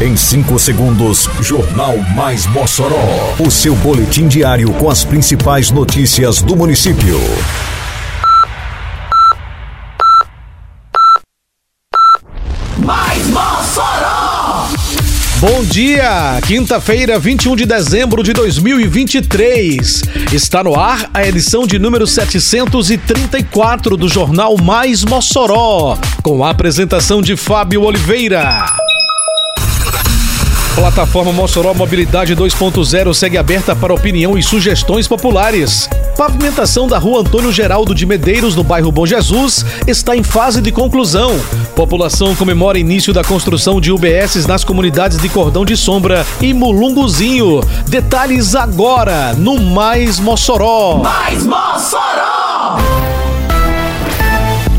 Em 5 segundos, Jornal Mais Mossoró. O seu boletim diário com as principais notícias do município. Mais Mossoró! Bom dia! Quinta-feira, 21 de dezembro de 2023. Está no ar a edição de número 734 do Jornal Mais Mossoró, com a apresentação de Fábio Oliveira. Plataforma Mossoró Mobilidade 2.0 segue aberta para opinião e sugestões populares. Pavimentação da rua Antônio Geraldo de Medeiros, no bairro Bom Jesus, está em fase de conclusão. População comemora início da construção de UBSs nas comunidades de Cordão de Sombra e Mulunguzinho. Detalhes agora no Mais Mossoró. Mais Mossoró!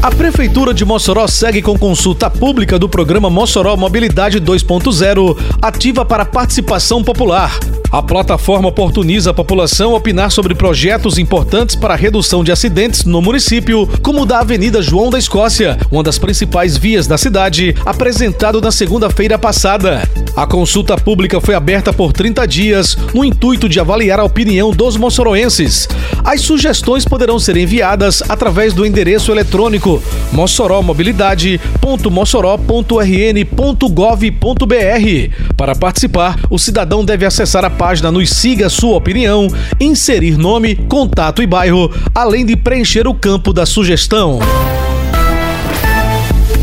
A Prefeitura de Mossoró segue com consulta pública do programa Mossoró Mobilidade 2.0, ativa para participação popular. A plataforma oportuniza a população a opinar sobre projetos importantes para a redução de acidentes no município, como o da Avenida João da Escócia, uma das principais vias da cidade, apresentado na segunda-feira passada. A consulta pública foi aberta por 30 dias, no intuito de avaliar a opinião dos moçoroenses. As sugestões poderão ser enviadas através do endereço eletrônico mossoromobilidade.mossoró.rn.gov.br. Para participar, o cidadão deve acessar a página Nos Siga Sua Opinião, inserir nome, contato e bairro, além de preencher o campo da sugestão.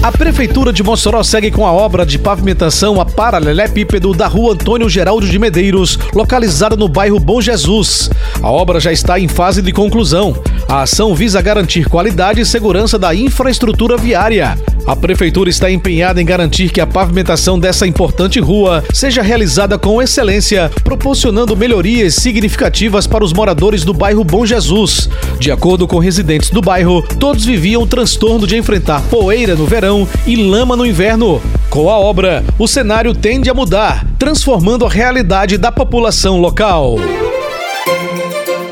A Prefeitura de Mossoró segue com a obra de pavimentação a paralelepípedo da rua Antônio Geraldo de Medeiros, localizada no bairro Bom Jesus. A obra já está em fase de conclusão. A ação visa garantir qualidade e segurança da infraestrutura viária. A Prefeitura está empenhada em garantir que a pavimentação dessa importante rua seja realizada com excelência, proporcionando melhorias significativas para os moradores do bairro Bom Jesus. De acordo com residentes do bairro, todos viviam o transtorno de enfrentar poeira no verão e lama no inverno. Com a obra, o cenário tende a mudar, transformando a realidade da população local.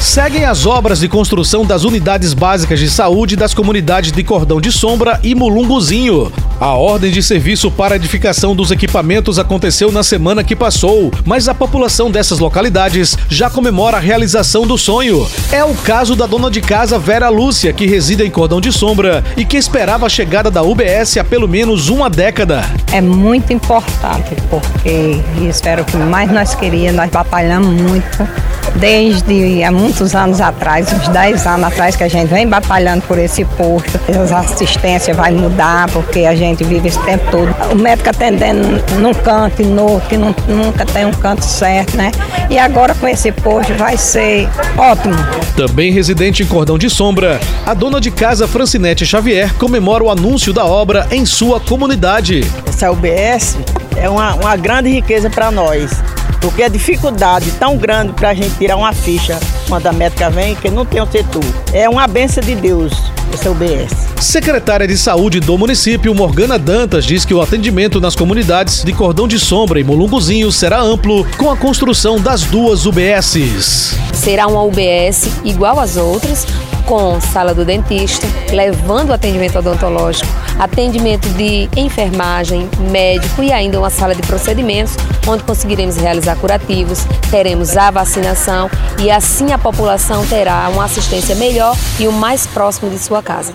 Seguem as obras de construção das unidades básicas de saúde das comunidades de Cordão de Sombra e Mulunguzinho. A ordem de serviço para edificação dos equipamentos aconteceu na semana que passou, mas a população dessas localidades já comemora a realização do sonho. É o caso da dona de casa Vera Lúcia, que reside em Cordão de Sombra e que esperava a chegada da UBS há pelo menos uma década. É muito importante, porque espero que mais nós queríamos, nós batalhamos muito desde há muitos anos atrás, uns 10 anos atrás, que a gente vem batalhando por esse posto. As assistências vai mudar, porque a gente vive esse tempo todo. O médico atendendo num canto e no outro, que não, nunca tem um canto certo, né? E agora com esse posto vai ser ótimo. Também residente em Cordão de Sombra, a dona de casa Francinete Xavier comemora o anúncio da obra em sua comunidade. Essa UBS é uma, uma grande riqueza para nós. Porque a dificuldade tão grande para a gente tirar uma ficha quando a médica vem, que não tem o setor. É uma benção de Deus, esse UBS. Secretária de Saúde do município, Morgana Dantas, diz que o atendimento nas comunidades de Cordão de Sombra e Molunguzinho será amplo com a construção das duas UBSs. Será uma UBS igual às outras, com sala do dentista, levando atendimento odontológico, atendimento de enfermagem, médico e ainda uma sala de procedimentos, onde conseguiremos realizar curativos, teremos a vacinação e assim a população terá uma assistência melhor e o mais próximo de sua casa.